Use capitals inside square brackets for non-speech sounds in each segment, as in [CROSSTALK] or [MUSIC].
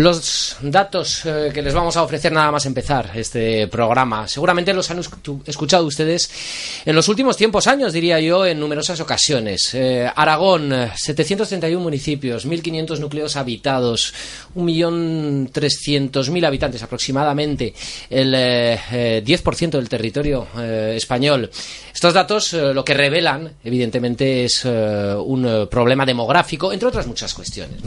Los datos eh, que les vamos a ofrecer nada más empezar este programa, seguramente los han escuchado ustedes en los últimos tiempos, años diría yo, en numerosas ocasiones. Eh, Aragón, 731 municipios, 1.500 núcleos habitados, 1.300.000 habitantes aproximadamente, el 10% eh, del territorio español. Estos datos lo que revelan, evidentemente, es un problema demográfico, entre otras muchas cuestiones.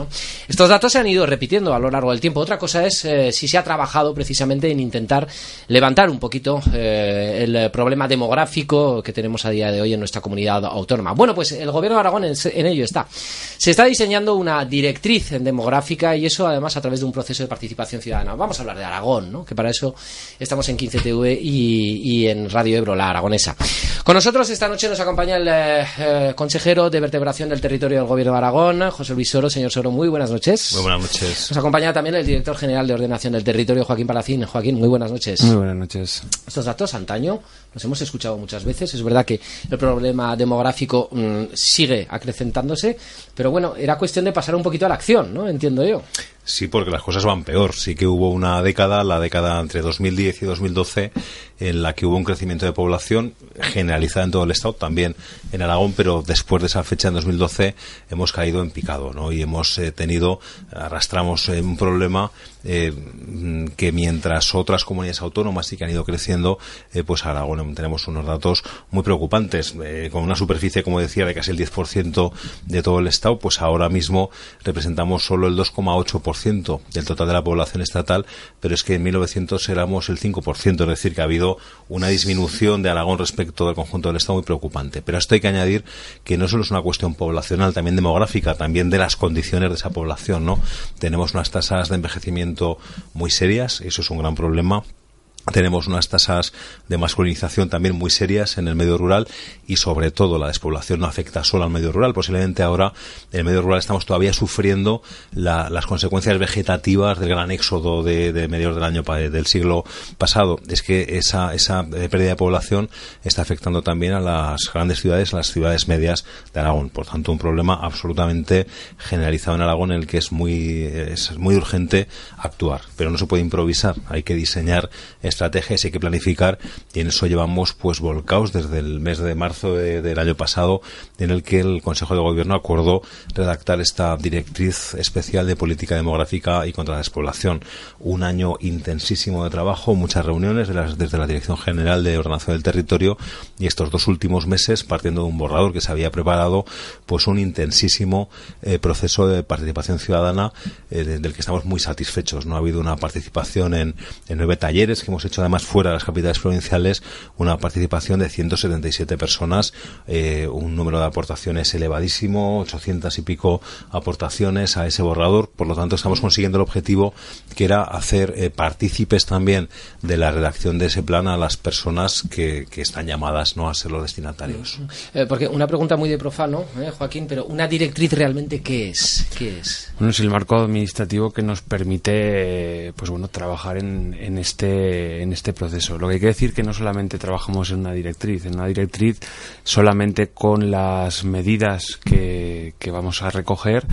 Estos datos se han ido repitiendo a lo largo del tiempo. Otra cosa es eh, si se ha trabajado precisamente en intentar levantar un poquito eh, el problema demográfico que tenemos a día de hoy en nuestra comunidad autónoma. Bueno, pues el gobierno de Aragón en, ello está. Se está diseñando una directriz demográfica y eso además a través de un proceso de participación ciudadana. Vamos a hablar de Aragón, ¿no? que para eso estamos en 15TV y, en Radio Ebro, la aragonesa. Con nosotros esta noche nos acompaña el eh, consejero de vertebración del territorio del gobierno de Aragón, José Luis Soro. Señor Soro, muy buenas noches. Muy buenas noches. Nos acompaña también el director general de Ordenación del Territorio, Joaquín Palacín. Joaquín, muy buenas noches. Muy buenas noches. Estos datos, antaño, los hemos escuchado muchas veces. Es verdad que el problema demográfico mm, sigue acrecentándose, pero bueno, era cuestión de pasar un poquito a la acción, ¿no? Entiendo yo. Sí, porque las cosas van peor. Sí que hubo una década, la década entre 2010 y 2012, en la que hubo un crecimiento de población generalizada en todo el Estado, también en Aragón, pero después de esa fecha, en 2012, hemos caído en picado, ¿no? Y hemos eh, tenido, arrastramos eh, un problema eh, que mientras otras comunidades autónomas sí que han ido creciendo, pues Aragón tenemos unos datos muy preocupantes. con una superficie, como decía, de casi el 10% de todo el Estado, pues ahora mismo representamos solo el 2,8% del total de la población estatal, pero es que en 1900 éramos el 5%, es decir, que ha habido una disminución de Aragón respecto del conjunto del Estado muy preocupante. Pero a esto hay que añadir que no solo es una cuestión poblacional, también demográfica, también de las condiciones de esa población, ¿no? Tenemos unas tasas de envejecimiento muy serias, eso es un gran problema tenemos unas tasas de masculinización también muy serias en el medio rural y sobre todo la despoblación no afecta solo al medio rural. Posiblemente ahora en el medio rural estamos todavía sufriendo las consecuencias vegetativas del gran éxodo de, de mediados del año del siglo pasado. Es que esa, esa eh, pérdida de población está afectando también a las grandes ciudades, a las ciudades medias de Aragón. Por tanto, un problema absolutamente generalizado en Aragón en el que es muy, es muy urgente actuar. Pero no se puede improvisar. Hay que diseñar estrategias hay que planificar y en eso llevamos pues volcaos desde el mes de marzo del año pasado en el que el Consejo de Gobierno acordó redactar esta directriz especial de política demográfica y contra la despoblación. Un año intensísimo de trabajo, muchas reuniones desde la Dirección General de Ordenación del Territorio y estos dos últimos meses partiendo de un borrador que se había preparado pues un intensísimo eh, proceso de participación ciudadana eh, del que estamos muy satisfechos. No ha habido una participación en, en nueve talleres que hemos hecho además fuera de las capitales provinciales una participación de 177 personas, eh, un número de aportaciones elevadísimo, 800 y pico aportaciones a ese borrador. Por lo tanto, estamos consiguiendo el objetivo que era hacer eh, partícipes también de la redacción de ese plan a las personas que, están llamadas no a ser los destinatarios. Eh, porque una pregunta muy de profano, Joaquín, pero una directriz realmente qué es? ¿Qué es? Bueno, es el marco administrativo que nos permite, pues bueno, trabajar en, en este en este proceso. Lo que que decir que no solamente trabajamos en una directriz, en una directriz solamente con las medidas que, vamos a recoger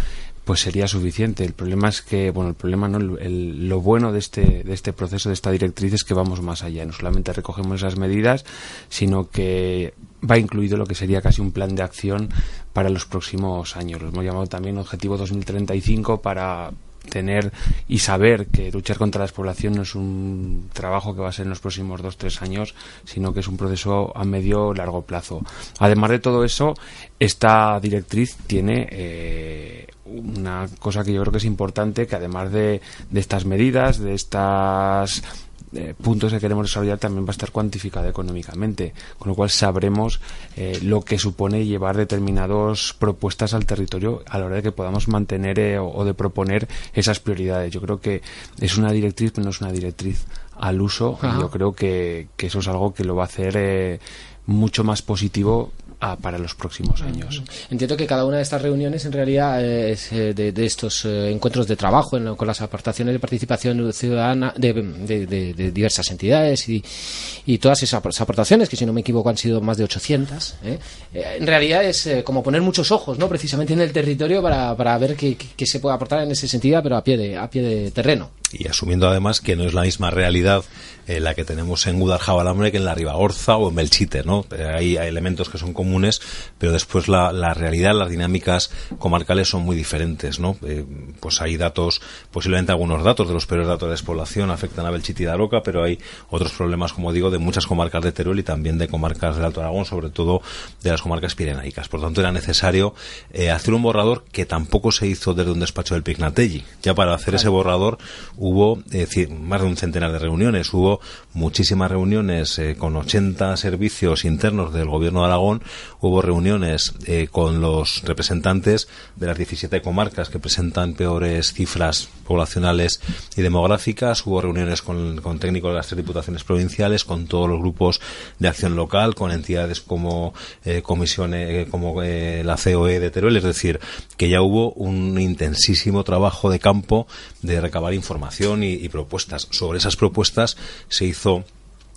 pues sería suficiente. El problema es que, bueno, el problema no, lo bueno de este, de este proceso, de esta directriz es que vamos más allá. No solamente recogemos esas medidas, sino que va incluido lo que sería casi un plan de acción para los próximos años. Lo hemos llamado también Objetivo 2035 para tener y saber que luchar contra la despoblación no es un trabajo que va a ser en los próximos dos tres años, sino que es un proceso a medio largo plazo. Además de todo eso, esta directriz tiene eh, una cosa que yo creo que es importante, que además de, de estas medidas, de estas eh, puntos que queremos desarrollar también va a estar cuantificada económicamente, con lo cual sabremos eh, lo que supone llevar determinadas propuestas al territorio a la hora de que podamos mantener eh, o, de proponer esas prioridades. Yo creo que es una directriz, pero no es una directriz al uso. Yo creo que, que, eso es algo que lo va a hacer mucho más positivo para los próximos años. Entiendo que cada una de estas reuniones en realidad es eh, de, estos eh, encuentros de trabajo con las aportaciones de participación ciudadana de, diversas entidades y, y, todas esas aportaciones, que si no me equivoco han sido más de 800, ¿eh? en realidad es como poner muchos ojos ¿no? precisamente en el territorio para, para ver qué, qué, se puede aportar en ese sentido, pero a pie de, a pie de terreno y asumiendo además que no es la misma realidad eh, la que tenemos en Guadalajara que en la Ribagorza o en Belchite, ¿no? Eh, hay, elementos que son comunes, pero después la, la, realidad, las dinámicas comarcales son muy diferentes, ¿no? Eh, pues hay datos, posiblemente algunos datos de los peores datos de despoblación afectan a Belchite y Daroca, pero hay otros problemas, como digo, de muchas comarcas de Teruel y también de comarcas del Alto Aragón, sobre todo de las comarcas pirenaicas. Por tanto, era necesario hacer un borrador que tampoco se hizo desde un despacho del Pignatelli. Ya para hacer ese borrador hubo más de un centenar de reuniones, hubo muchísimas reuniones eh, con 80 servicios internos del Gobierno de Aragón, hubo reuniones eh, con los representantes de las 17 comarcas que presentan peores cifras poblacionales y demográficas, hubo reuniones con, técnicos de las tres diputaciones provinciales, con todos los grupos de acción local, con entidades como eh, comisiones, como la COE de Teruel, es decir, que ya hubo un intensísimo trabajo de campo de recabar información y, propuestas. Sobre esas propuestas se hizo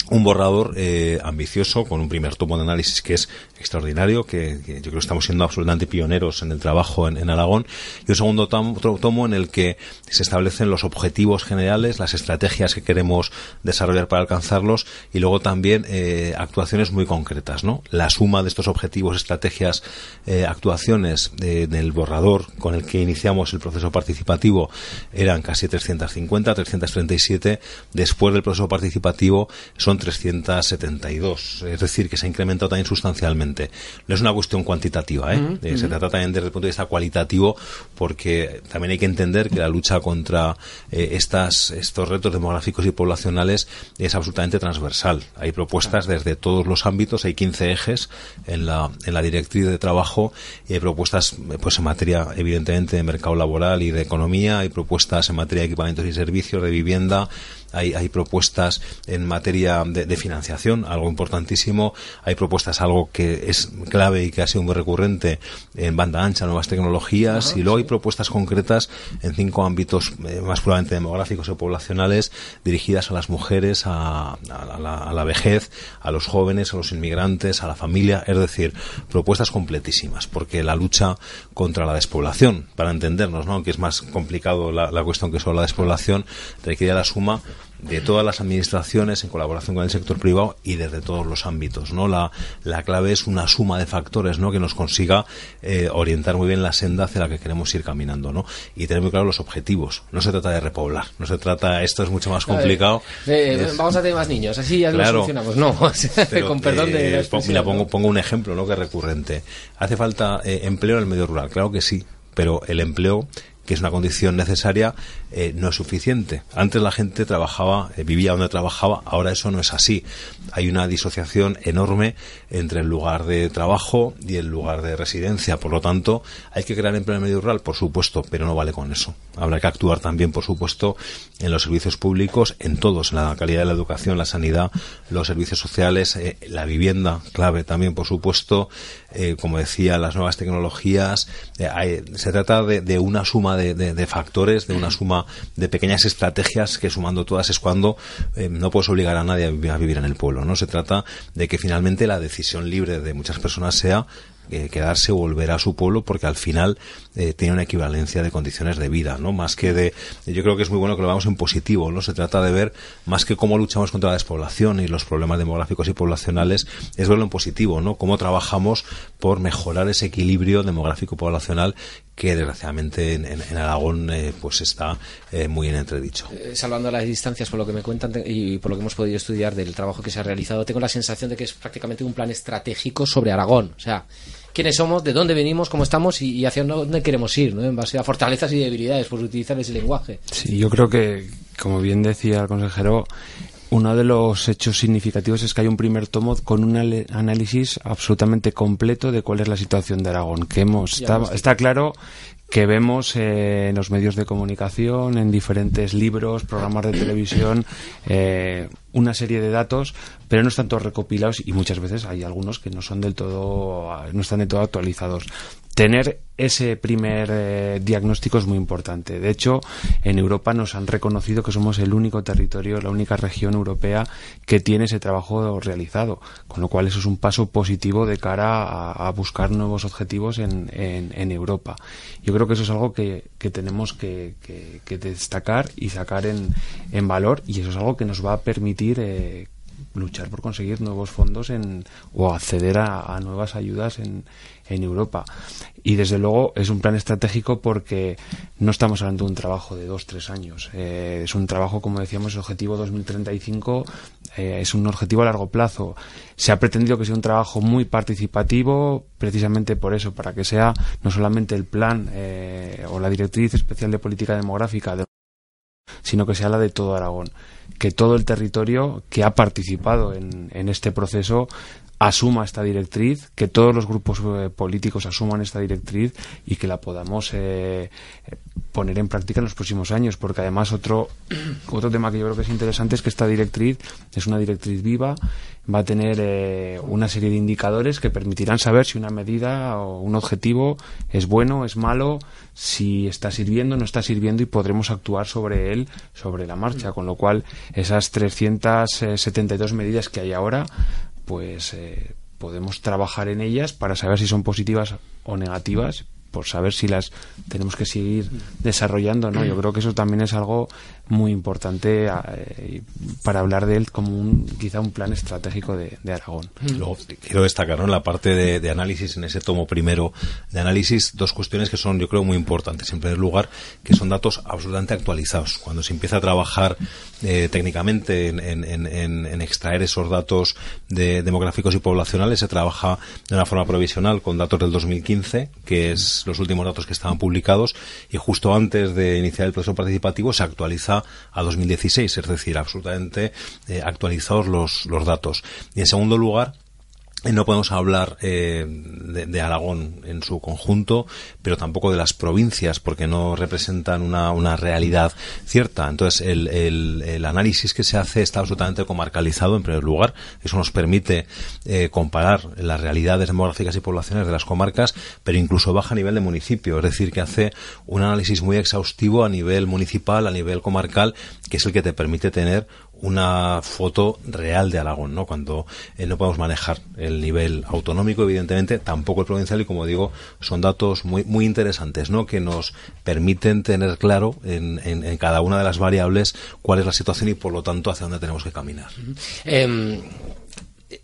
un borrador eh, ambicioso con un primer tomo de análisis que es extraordinario, que, yo creo que estamos siendo absolutamente pioneros en el trabajo en, Aragón, y un segundo tomo, en el que se establecen los objetivos generales, las estrategias que queremos desarrollar para alcanzarlos, y luego también eh, actuaciones muy concretas. ¿no? La suma de estos objetivos, estrategias, eh, actuaciones del borrador con el que iniciamos el proceso participativo eran casi 350, 337. Después del proceso participativo son 372, es decir, que se ha incrementado también sustancialmente. No es una cuestión cuantitativa, ¿eh? eh se trata también desde el punto de vista cualitativo, porque también hay que entender que la lucha contra eh, estas, estos retos demográficos y poblacionales es absolutamente transversal. Hay propuestas desde todos los ámbitos, hay 15 ejes en la, en la directriz de trabajo y hay propuestas pues en materia, evidentemente, de mercado laboral y de economía, hay propuestas en materia de equipamientos y servicios, de vivienda, hay, hay propuestas en materia de, financiación, algo importantísimo, hay propuestas, algo que es clave y que ha sido muy recurrente en banda ancha, nuevas tecnologías, y luego hay propuestas concretas en cinco ámbitos eh, más puramente demográficos o poblacionales dirigidas a las mujeres, a, la, vejez, a los jóvenes, a los inmigrantes, a la familia, es decir, propuestas completísimas, porque la lucha contra la despoblación, para entendernos, ¿no? que es más complicado la, la cuestión que solo la despoblación, requiere la suma de todas las administraciones en colaboración con el sector privado y desde todos los ámbitos. ¿no? La, la clave es una suma de factores ¿no? que nos consiga eh, orientar muy bien la senda hacia la que queremos ir caminando ¿no? y tener muy claro los objetivos. No se trata de repoblar, no se trata, esto es mucho más complicado. Eh, vamos a tener más niños, así ya lo solucionamos. No, [LAUGHS] con perdón de eh, Mira, pongo, pongo un ejemplo ¿no? que es recurrente. ¿Hace falta empleo en el medio rural? Claro que sí, pero el empleo que es una condición necesaria, eh, no es suficiente. Antes la gente trabajaba, eh, vivía donde trabajaba, ahora eso no es así. Hay una disociación enorme entre el lugar de trabajo y el lugar de residencia. Por lo tanto, hay que crear empleo en el medio rural, por supuesto, pero no vale con eso. Habrá que actuar también, por supuesto, en los servicios públicos, en todos, en la calidad de la educación, la sanidad, los servicios sociales, eh, la vivienda, clave también, por supuesto, como decía, las nuevas tecnologías. se trata de una suma de, factores, de una suma de pequeñas estrategias que sumando todas es cuando eh, no puedes obligar a nadie a vivir, en el pueblo. No se trata de que finalmente la decisión libre de muchas personas sea eh, quedarse o volver a su pueblo porque al final eh, tiene una equivalencia de condiciones de vida, ¿no? Más que de, yo creo que es muy bueno que lo veamos en positivo, ¿no? Se trata de ver más que cómo luchamos contra la despoblación y los problemas demográficos y poblacionales, es verlo en positivo, ¿no? Cómo trabajamos por mejorar ese equilibrio demográfico poblacional que desgraciadamente en, Aragón eh, pues está eh, muy en entredicho. Eh, salvando las distancias por lo que me cuentan y por lo que hemos podido estudiar del trabajo que se ha realizado, tengo la sensación de que es prácticamente un plan estratégico sobre Aragón. O sea, quiénes somos, de dónde venimos, cómo estamos y, hacia dónde queremos ir, ¿no? en base a fortalezas y debilidades, por utilizar ese lenguaje. Sí, yo creo que, como bien decía el consejero, uno de los hechos significativos es que hay un primer tomo con un análisis absolutamente completo de cuál es la situación de Aragón. Que hemos está, claro que vemos eh, en los medios de comunicación, en diferentes libros, programas de televisión, eh, una serie de datos, pero no están todos recopilados y muchas veces hay algunos que no son del todo, no están del todo actualizados tener ese primer eh, diagnóstico es muy importante. De hecho, en Europa nos han reconocido que somos el único territorio, la única región europea que tiene ese trabajo realizado, con lo cual eso es un paso positivo de cara a, buscar nuevos objetivos en, en, Europa. Yo creo que eso es algo que, tenemos que, destacar y sacar en, en, valor y eso es algo que nos va a permitir eh, luchar por conseguir nuevos fondos en, o acceder a, nuevas ayudas en, en, Europa. Y desde luego es un plan estratégico porque no estamos hablando de un trabajo de dos, tres años. Eh, es un trabajo, como decíamos, el objetivo 2035 eh, es un objetivo a largo plazo. Se ha pretendido que sea un trabajo muy participativo, precisamente por eso, para que sea no solamente el plan eh, o la directriz especial de política demográfica sino que sea la de todo Aragón. Que todo el territorio que ha participado en, en este proceso asuma esta directriz, que todos los grupos eh, políticos asuman esta directriz y que la podamos eh, poner en práctica en los próximos años, porque además otro, [CLEARS THROAT] otro tema que yo creo que es interesante es que esta directriz es una directriz viva, va a tener eh, una serie de indicadores que permitirán saber si una medida o un objetivo es bueno, es malo, si está sirviendo, no está sirviendo y podremos actuar sobre él sobre la marcha, con lo cual esas 372 medidas que hay ahora pues eh, podemos trabajar en ellas para saber si son positivas o negativas por saber si las tenemos que seguir desarrollando, ¿no? Yo creo que eso también es algo muy importante eh, para hablar de él como un, quizá un plan estratégico de, Aragón. Luego, quiero destacar en la parte de, análisis, en ese tomo primero de análisis, dos cuestiones que son, yo creo, muy importantes. En primer lugar, que son datos absolutamente actualizados. Cuando se empieza a trabajar eh, técnicamente en, extraer esos datos de demográficos y poblacionales, se trabaja de una forma provisional con datos del 2015, que es los últimos datos que estaban publicados y justo antes de iniciar el proceso participativo se actualiza a 2016, es decir, absolutamente eh, actualizados los, los datos. Y en segundo lugar, no podemos hablar eh, de, Aragón en su conjunto, pero tampoco de las provincias, porque no representan una, una realidad cierta. Entonces, el, el, análisis que se hace está absolutamente comarcalizado, en primer lugar. Eso nos permite eh, comparar las realidades demográficas y poblaciones de las comarcas, pero incluso baja a nivel de municipio. Es decir, que hace un análisis muy exhaustivo a nivel municipal, a nivel comarcal, que es el que te permite tener una foto real de Aragón, ¿no? Cuando eh, no podemos manejar el nivel autonómico, evidentemente, tampoco el provincial, y como digo, son datos muy, muy interesantes, ¿no? Que nos permiten tener claro en, en, cada una de las variables cuál es la situación y, por lo tanto, hacia dónde tenemos que caminar.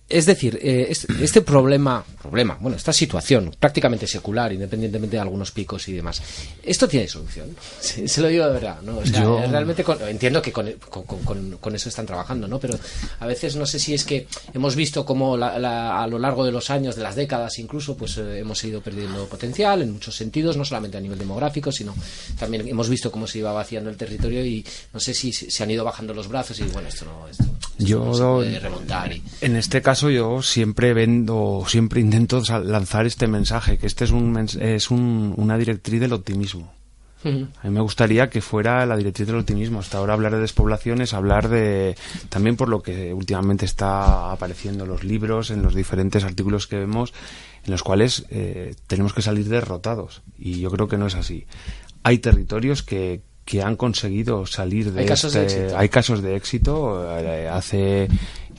Es decir, eh, este, problema, problema, bueno, esta situación prácticamente secular, independientemente de algunos picos y demás, ¿esto tiene solución? [LAUGHS] Se, lo digo de verdad, ¿no? realmente entiendo que con, eso están trabajando, ¿no? Pero a veces no sé si es que hemos visto cómo a lo largo de los años, de las décadas incluso, pues eh, hemos ido perdiendo potencial en muchos sentidos, no solamente a nivel demográfico, sino también hemos visto cómo se iba vaciando el territorio y no sé si se han ido bajando los brazos y bueno, esto no, esto, Yo, se puede remontar. En este caso yo siempre vendo, siempre intento lanzar este mensaje, que este es, un, es una directriz del optimismo. A mí me gustaría que fuera la directriz del optimismo. Hasta ahora hablar de despoblación es hablar de, también por lo que últimamente está apareciendo en los libros, en los diferentes artículos que vemos, en los cuales eh, tenemos que salir derrotados. Y yo creo que no es así. Hay territorios que, que han conseguido salir de, hay casos de este, éxito. Hay casos de éxito. Eh, hace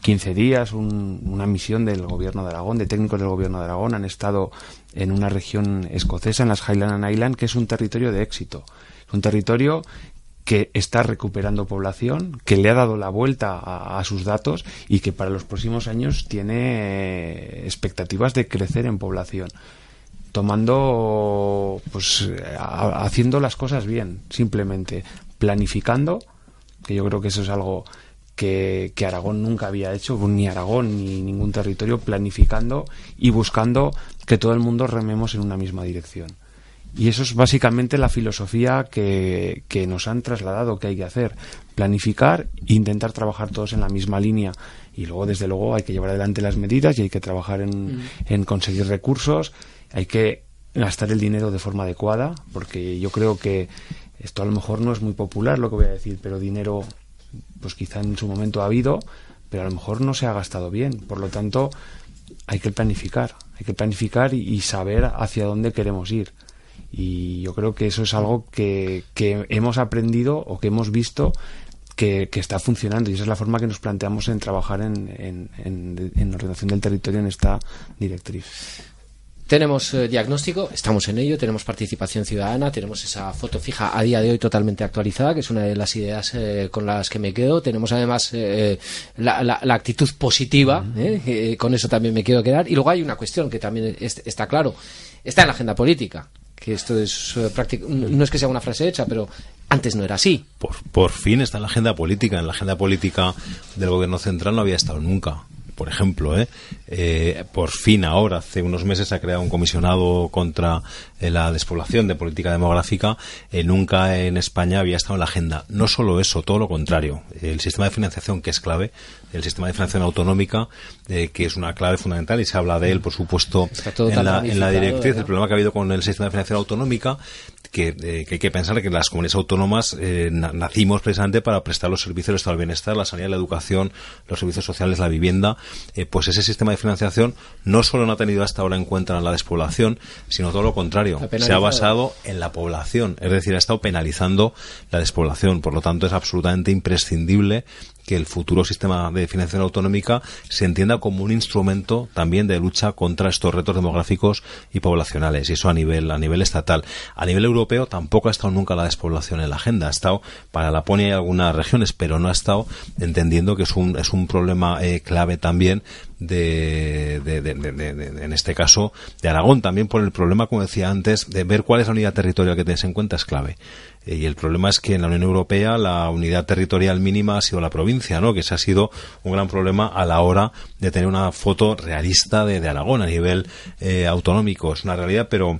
15 días una misión del gobierno de Aragón, de técnicos del gobierno de Aragón, han estado en una región escocesa, en las Highland Islands, que es un territorio de éxito. Es un territorio que está recuperando población, que le ha dado la vuelta a, sus datos y que para los próximos años tiene expectativas de crecer en población. Tomando, pues, haciendo las cosas bien, simplemente planificando, que yo creo que eso es algo que, que, Aragón nunca había hecho, ni Aragón ni ningún territorio, planificando y buscando que todo el mundo rememos en una misma dirección. Y eso es básicamente la filosofía que, que nos han trasladado que hay que hacer. Planificar e intentar trabajar todos en la misma línea. Y luego, desde luego, hay que llevar adelante las medidas y hay que trabajar en, mm. en conseguir recursos. Hay que gastar el dinero de forma adecuada, porque yo creo que esto a lo mejor no es muy popular lo que voy a decir, pero dinero, pues quizá en su momento ha habido, pero a lo mejor no se ha gastado bien. Por lo tanto, hay que planificar, hay que planificar y saber hacia dónde queremos ir. Y yo creo que eso es algo que, que hemos aprendido o que hemos visto que, está funcionando y esa es la forma que nos planteamos en trabajar en, en, en, en ordenación del territorio en esta directriz. Tenemos eh, diagnóstico, estamos en ello, tenemos participación ciudadana, tenemos esa foto fija a día de hoy totalmente actualizada, que es una de las ideas eh, con las que me quedo. Tenemos además eh, la, la, la, actitud positiva, con eso también me quiero quedar. Y luego hay una cuestión que también es, está claro, está en la agenda política que esto es no es que sea una frase hecha, pero antes no era así. Por, por fin está en la agenda política. En la agenda política del gobierno central no había estado nunca por ejemplo, ¿eh? Eh, por fin ahora, hace unos meses, se ha creado un comisionado contra eh, la despoblación de política demográfica. nunca en España había estado en la agenda. No solo eso, todo lo contrario. El sistema de financiación, que es clave, el sistema de financiación autonómica, que es una clave fundamental y se habla de él, por supuesto, en la, en la, directriz. El problema que ha habido con el sistema de financiación autonómica, que, que hay que pensar que las comunidades autónomas nacimos precisamente para prestar los servicios del Estado del Bienestar, la sanidad, la educación, los servicios sociales, la vivienda eh, pues ese sistema de financiación no solo no ha tenido hasta ahora en cuenta la despoblación, sino todo lo contrario. Se ha basado en la población, es decir, ha estado penalizando la despoblación. Por lo tanto, es absolutamente imprescindible que el futuro sistema de financiación autonómica se entienda como un instrumento también de lucha contra estos retos demográficos y poblacionales y eso a nivel a nivel estatal. A nivel europeo tampoco ha estado nunca la despoblación en la agenda. Ha estado para Laponia y algunas regiones pero no ha estado entendiendo que es un es un problema eh, clave también de, de, en este caso de Aragón. También por el problema como decía antes de ver cuál es la unidad territorial que tienes en cuenta es clave y el problema es que en la Unión Europea la unidad territorial mínima ha sido la provincia, ¿no? Que ese ha sido un gran problema a la hora de tener una foto realista de, de Aragón a nivel eh, autonómico. Es una realidad, pero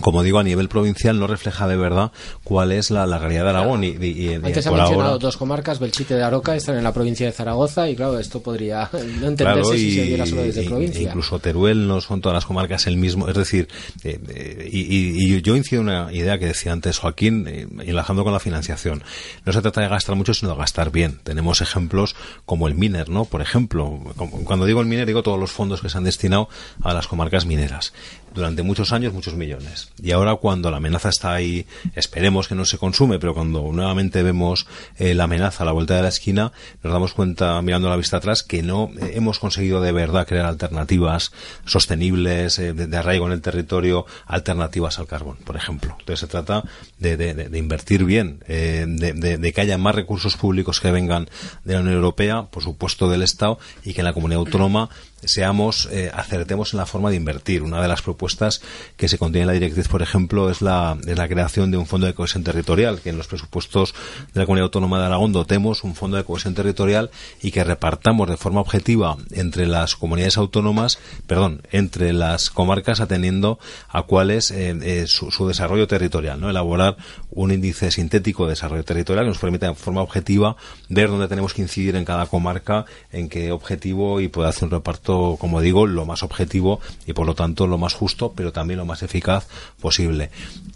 como digo, a nivel provincial no refleja de verdad cuál es la, la realidad de Aragón. Y, y, y Antes ha mencionado dos comarcas, Belchite de Aroca, están en la provincia de Zaragoza, y claro, esto podría [LAUGHS] no entenderse claro, si se viera solo desde provincia. Incluso Teruel no son todas las comarcas el mismo. Es decir, eh, eh, y, yo incido en una idea que decía antes Joaquín, eh, enlazando con la financiación. No se trata de gastar mucho, sino de gastar bien. Tenemos ejemplos como el Miner, ¿no? Por ejemplo, cuando digo el Miner, digo todos los fondos que se han destinado a las comarcas mineras durante muchos años muchos millones. Y ahora cuando la amenaza está ahí, esperemos que no se consume, pero cuando nuevamente vemos eh, la amenaza a la vuelta de la esquina, nos damos cuenta, mirando la vista atrás, que no eh, hemos conseguido de verdad crear alternativas sostenibles, eh, de, arraigo en el territorio, alternativas al carbón, por ejemplo. Entonces se trata de, de, de invertir bien, de, que haya más recursos públicos que vengan de la Unión Europea, por supuesto del Estado, y que en la comunidad autónoma seamos, eh, acertemos en la forma de invertir. Una de las propuestas que se contiene en la directriz, por ejemplo, es la, es la creación de un fondo de cohesión territorial, que en los presupuestos de la Comunidad Autónoma de Aragón dotemos un fondo de cohesión territorial y que repartamos de forma objetiva entre las comunidades autónomas, perdón, entre las comarcas atendiendo a cuál es eh, eh, su, su, desarrollo territorial, ¿no? Elaborar un índice sintético de desarrollo territorial que nos permita de forma objetiva ver dónde tenemos que incidir en cada comarca, en qué objetivo y poder hacer un reparto como digo, lo más objetivo y por lo tanto lo más justo, pero también lo más eficaz posible.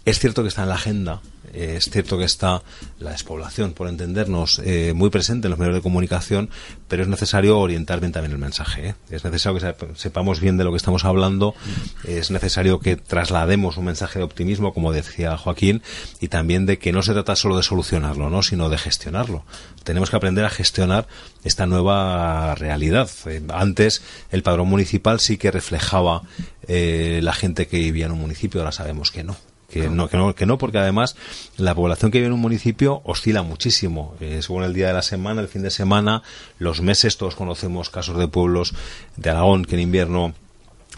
Es cierto que está en la agenda eh, es cierto que está la despoblación, por entendernos, eh, muy presente en los medios de comunicación, pero es necesario orientar bien también el mensaje. ¿eh? Es necesario que sepamos bien de lo que estamos hablando, es necesario que traslademos un mensaje de optimismo, como decía Joaquín, y también de que no se trata solo de solucionarlo, ¿no? sino de gestionarlo. Tenemos que aprender a gestionar esta nueva realidad. Antes el padrón municipal sí que reflejaba la gente que vivía en un municipio, ahora sabemos que no que no, que no, que no, porque además la población que vive en un municipio oscila muchísimo. Eh, según el día de la semana, el fin de semana, los meses, todos conocemos casos de pueblos de Aragón que en invierno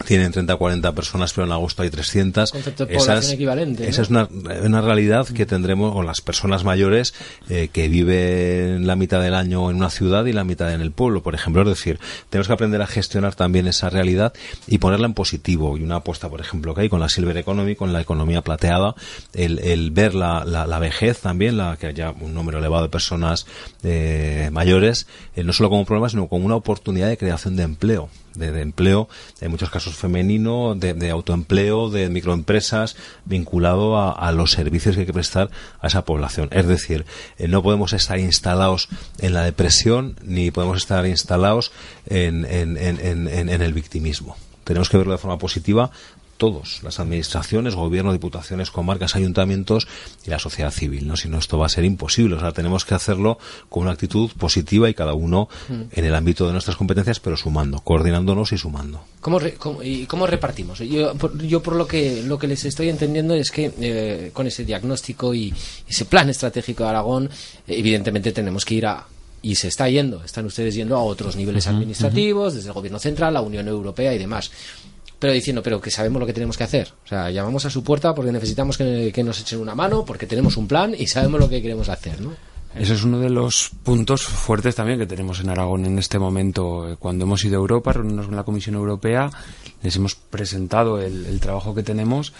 tienen 30 o 40 personas, pero en agosto hay 300. Concepto de población equivalente. Esa es una, una, realidad que tendremos con las personas mayores eh, que viven la mitad del año en una ciudad y la mitad en el pueblo, por ejemplo. Es decir, tenemos que aprender a gestionar también esa realidad y ponerla en positivo. Y una apuesta, por ejemplo, que hay con la Silver Economy, con la economía plateada, el, el ver la, la, la, vejez también, la que haya un número elevado de personas eh, mayores, eh, no solo como problema, sino como una oportunidad de creación de empleo de, empleo, en muchos casos femenino, de, autoempleo, de microempresas, vinculado a, los servicios que hay que prestar a esa población. Es decir, eh, no podemos estar instalados en la depresión ni podemos estar instalados en, el victimismo tenemos que verlo de forma positiva todos, las administraciones, gobierno, diputaciones, comarcas, ayuntamientos y la sociedad civil, ¿no? Si no, esto va a ser imposible. O sea, tenemos que hacerlo con una actitud positiva y cada uno mm. en el ámbito de nuestras competencias, pero sumando, coordinándonos y sumando. ¿Cómo, y cómo repartimos? Yo por, lo que lo que les estoy entendiendo es que eh, con ese diagnóstico y ese plan estratégico de Aragón, evidentemente tenemos que ir a y se está yendo, están ustedes yendo a otros niveles administrativos, desde el gobierno central, la Unión Europea y demás pero diciendo, pero que sabemos lo que tenemos que hacer. O sea, llamamos a su puerta porque necesitamos que, nos echen una mano, porque tenemos un plan y sabemos lo que queremos hacer, ¿no? Ese es uno de los puntos fuertes también que tenemos en Aragón en este momento. Cuando hemos ido a Europa, reunirnos con la Comisión Europea, les hemos presentado el, trabajo que tenemos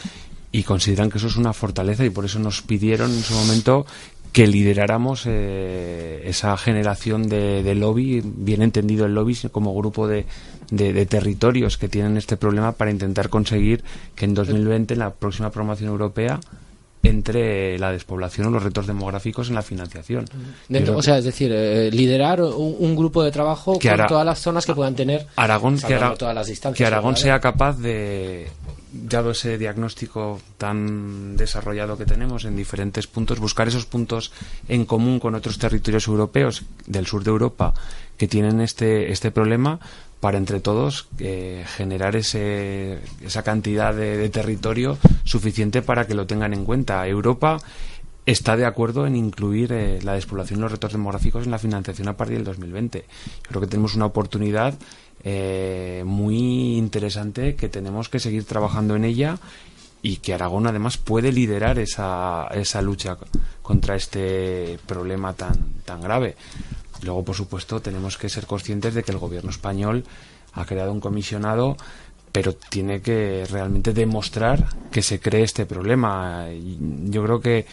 y consideran que eso es una fortaleza y por eso nos pidieron en su momento que lideráramos eh, esa generación de, lobby, bien entendido el lobby como grupo de, de, territorios que tienen este problema para intentar conseguir que en 2020, en la próxima promoción europea, entre la despoblación o los retos demográficos en la financiación. o sea, es decir, eh, liderar un, grupo de trabajo con todas las zonas que puedan tener Aragón, que, todas las distancias, que Aragón sea capaz de, dado ese diagnóstico tan desarrollado que tenemos en diferentes puntos, buscar esos puntos en común con otros territorios europeos del sur de Europa que tienen este, este problema para entre todos eh, generar ese, esa cantidad de, territorio suficiente para que lo tengan en cuenta. Europa está de acuerdo en incluir eh, la despoblación y los retos demográficos en la financiación a partir del 2020. Yo creo que tenemos una oportunidad eh, muy interesante que tenemos que seguir trabajando en ella y que Aragón además puede liderar esa, esa lucha contra este problema tan, tan grave. Luego, por supuesto, tenemos que ser conscientes de que el gobierno español ha creado un comisionado pero tiene que realmente demostrar que se cree este problema. Yo creo que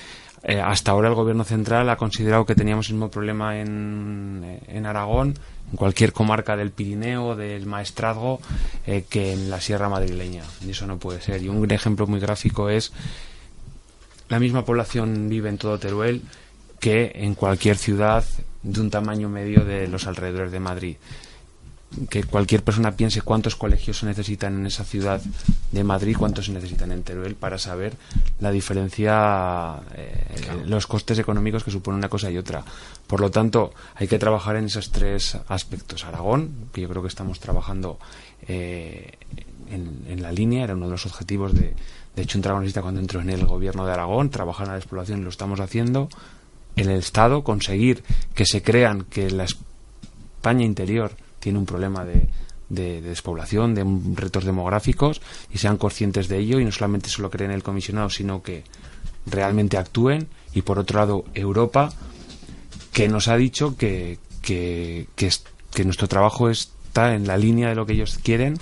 eh, hasta ahora el gobierno central ha considerado que teníamos el mismo problema en, en Aragón, en cualquier comarca del Pirineo, del Maestrazgo, eh, que en la Sierra Madrileña. Y eso no puede ser. Y un ejemplo muy gráfico es la misma población vive en todo Teruel que en cualquier ciudad de un tamaño medio de los alrededores de Madrid. Que cualquier persona piense cuántos colegios se necesitan en esa ciudad de Madrid, cuántos se necesitan en Teruel, para saber la diferencia, eh, los costes económicos que supone una cosa y otra. Por lo tanto, hay que trabajar en esos tres aspectos. Aragón, que yo creo que estamos trabajando eh, en, la línea, era uno de los objetivos de, de hecho, un dragonista cuando entró en el gobierno de Aragón, trabajar en la exploración y lo estamos haciendo en el Estado conseguir que se crean que la España interior tiene un problema de, despoblación, de retos demográficos y sean conscientes de ello y no solamente se lo creen el comisionado, sino que realmente actúen. Y por otro lado, Europa, que nos ha dicho que, que, que nuestro trabajo está en la línea de lo que ellos quieren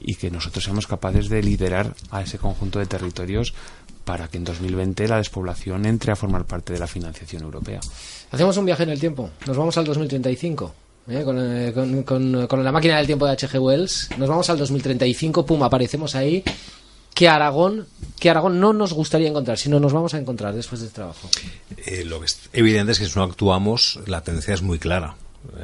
y que nosotros seamos capaces de liderar a ese conjunto de territorios para que en 2020 la despoblación entre a formar parte de la financiación europea. Hacemos un viaje en el tiempo, nos vamos al 2035. ¿Eh? Eh, con, la máquina del tiempo de H.G. Wells, nos vamos al 2035, pum, aparecemos ahí. ¿Qué Aragón, que Aragón no nos gustaría encontrar, sino nos vamos a encontrar después del trabajo. Eh, lo que es evidente es que si no actuamos, la tendencia es muy clara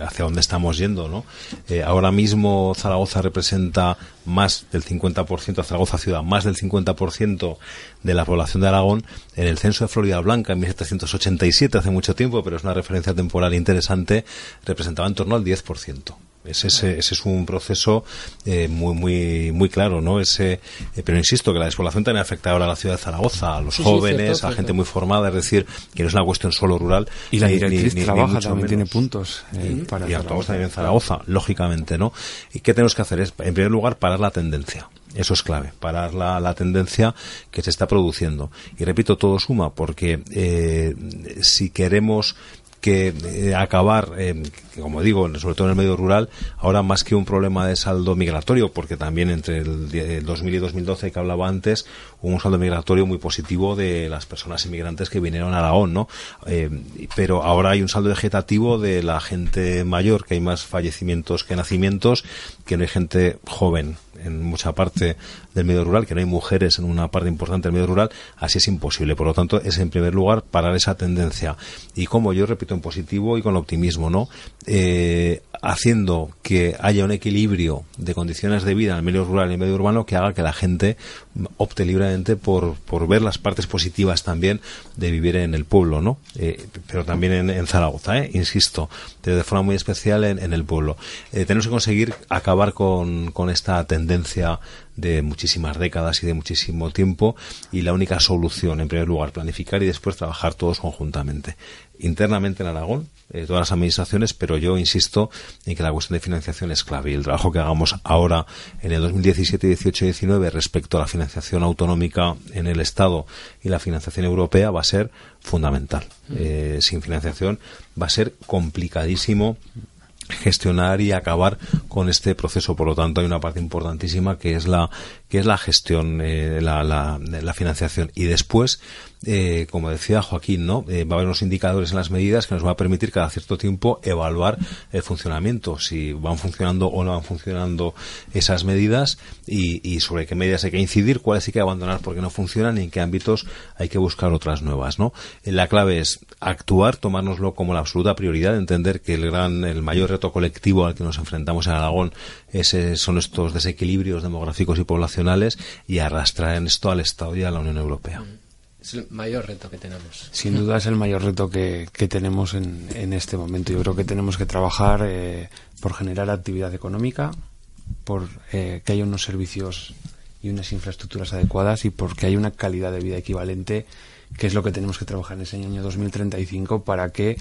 hacia dónde estamos yendo, ¿no? Eh, ahora mismo Zaragoza representa más del 50%, Zaragoza ciudad, más del 50% de la población de Aragón. En el censo de Florida Blanca, en 1787, hace mucho tiempo, pero es una referencia temporal interesante, representaba en torno al 10%. Ese, ese, es un proceso eh, muy muy muy claro, ¿no? Ese, eh, pero insisto que la despoblación también afecta ahora a la ciudad de Zaragoza, a los jóvenes, a gente muy formada, es decir, que no es una cuestión solo rural. Y la directriz trabaja, también tiene puntos eh, para y actuamos también en Zaragoza, lógicamente, ¿no? ¿Y qué tenemos que hacer? Es, en primer lugar, parar la tendencia Eso es clave, parar la, la tendencia que se está produciendo. Y repito, todo suma, porque eh, si queremos que eh, acabar, eh, como digo, sobre todo en el medio rural, ahora más que un problema de saldo migratorio, porque también entre el, 2000 y 2012 que hablaba antes, hubo un saldo migratorio muy positivo de las personas inmigrantes que vinieron a Aragón, ¿no? Eh, pero ahora hay un saldo vegetativo de la gente mayor, que hay más fallecimientos que nacimientos, que no hay gente joven en mucha parte del medio rural, que no hay mujeres en una parte importante del medio rural, así es imposible. Por lo tanto, es en primer lugar parar esa tendencia. Y como yo repito en positivo y con optimismo, ¿no? Eh, haciendo que haya un equilibrio de condiciones de vida en el medio rural y el medio urbano que haga que la gente opte libremente por, por ver las partes positivas también de vivir en el pueblo, ¿no? Eh, pero también en, Zaragoza, ¿eh? insisto, de forma muy especial en, el pueblo. Eh, tenemos que conseguir acabar con, con esta tendencia de muchísimas décadas y de muchísimo tiempo y la única solución, en primer lugar, planificar y después trabajar todos conjuntamente. Internamente en Aragón, eh, todas las administraciones, pero yo insisto en que la cuestión de financiación es clave y el trabajo que hagamos ahora en el 2017, 18 y 19 respecto a la financiación autonómica en el Estado y la financiación europea va a ser fundamental. Mm. Eh, sin financiación va a ser complicadísimo gestionar y acabar con este proceso. Por lo tanto, hay una parte importantísima que es la que es la gestión, eh, la, la, la, financiación. Y después, eh, como decía Joaquín, ¿no? Eh, va a haber unos indicadores en las medidas que nos va a permitir cada cierto tiempo evaluar el funcionamiento, si van funcionando o no van funcionando esas medidas y, y sobre qué medidas hay que incidir, cuáles hay que abandonar porque no funcionan y en qué ámbitos hay que buscar otras nuevas, ¿no? La clave es actuar, tomárnoslo como la absoluta prioridad, entender que el gran, el mayor reto colectivo al que nos enfrentamos en Aragón ese, son estos desequilibrios demográficos y poblacionales y arrastrar en esto al Estado y a la Unión Europea. Es el mayor reto que tenemos. Sin duda es el mayor reto que, tenemos en, en, este momento. Yo creo que tenemos que trabajar eh, por generar actividad económica, por eh, que haya unos servicios y unas infraestructuras adecuadas y porque haya una calidad de vida equivalente, que es lo que tenemos que trabajar en ese año 2035 para que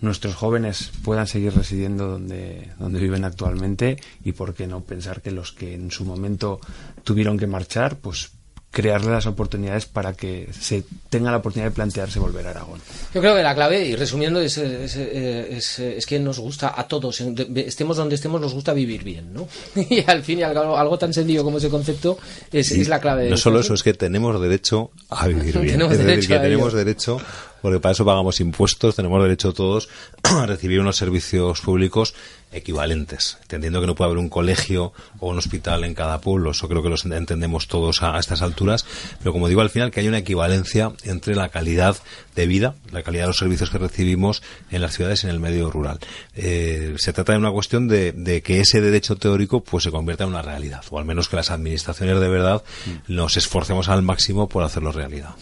nuestros jóvenes puedan seguir residiendo donde, donde viven actualmente y por qué no pensar que los que en su momento tuvieron que marchar, pues crearle las oportunidades para que se tenga la oportunidad de plantearse volver a Aragón. Yo creo que la clave, y resumiendo, es, es, que nos gusta a todos, estemos donde estemos, nos gusta vivir bien, ¿no? [LAUGHS] Y al fin y al cabo, algo tan sencillo como ese concepto es, la clave. no solo eso, es que tenemos derecho a vivir [LAUGHS] bien. tenemos derecho que tenemos derecho porque para eso pagamos impuestos, tenemos derecho todos [CLEARS THROAT] a recibir unos servicios públicos equivalentes, entendiendo que no puede haber un colegio o un hospital en cada pueblo, eso creo que lo entendemos todos a, estas alturas, pero como digo al final que hay una equivalencia entre la calidad de vida, la calidad de los servicios que recibimos en las ciudades y en el medio rural. Eh, se trata de una cuestión de, de, que ese derecho teórico pues se convierta en una realidad, o al menos que las administraciones de verdad mm. nos esforcemos al máximo por hacerlo realidad.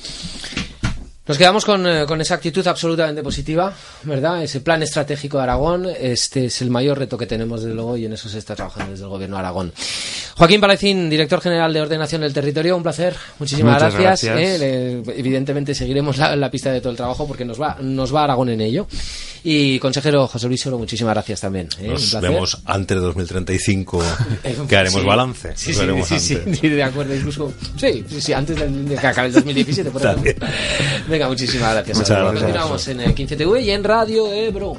Nos quedamos con, eh, con, esa actitud absolutamente positiva, ¿verdad? Ese plan estratégico de Aragón, este es el mayor reto que tenemos desde luego y en eso se está trabajando desde el Gobierno de Aragón. Joaquín Palecín, director general de Ordenación del Territorio, un placer, muchísimas gracias. ¿eh? evidentemente seguiremos la, la, pista de todo el trabajo porque nos va, nos va Aragón en ello. Y consejero José Luis Solo, muchísimas gracias también. ¿eh? Nos vemos antes de 2035 [LAUGHS] que haremos balance. Sí, sí, sí, de acuerdo, incluso, sí, sí, antes de, que acabe el 2017, por ejemplo. Venga, muchísimas gracias. Muchas gracias. Continuamos en 15TV y en Radio Ebro.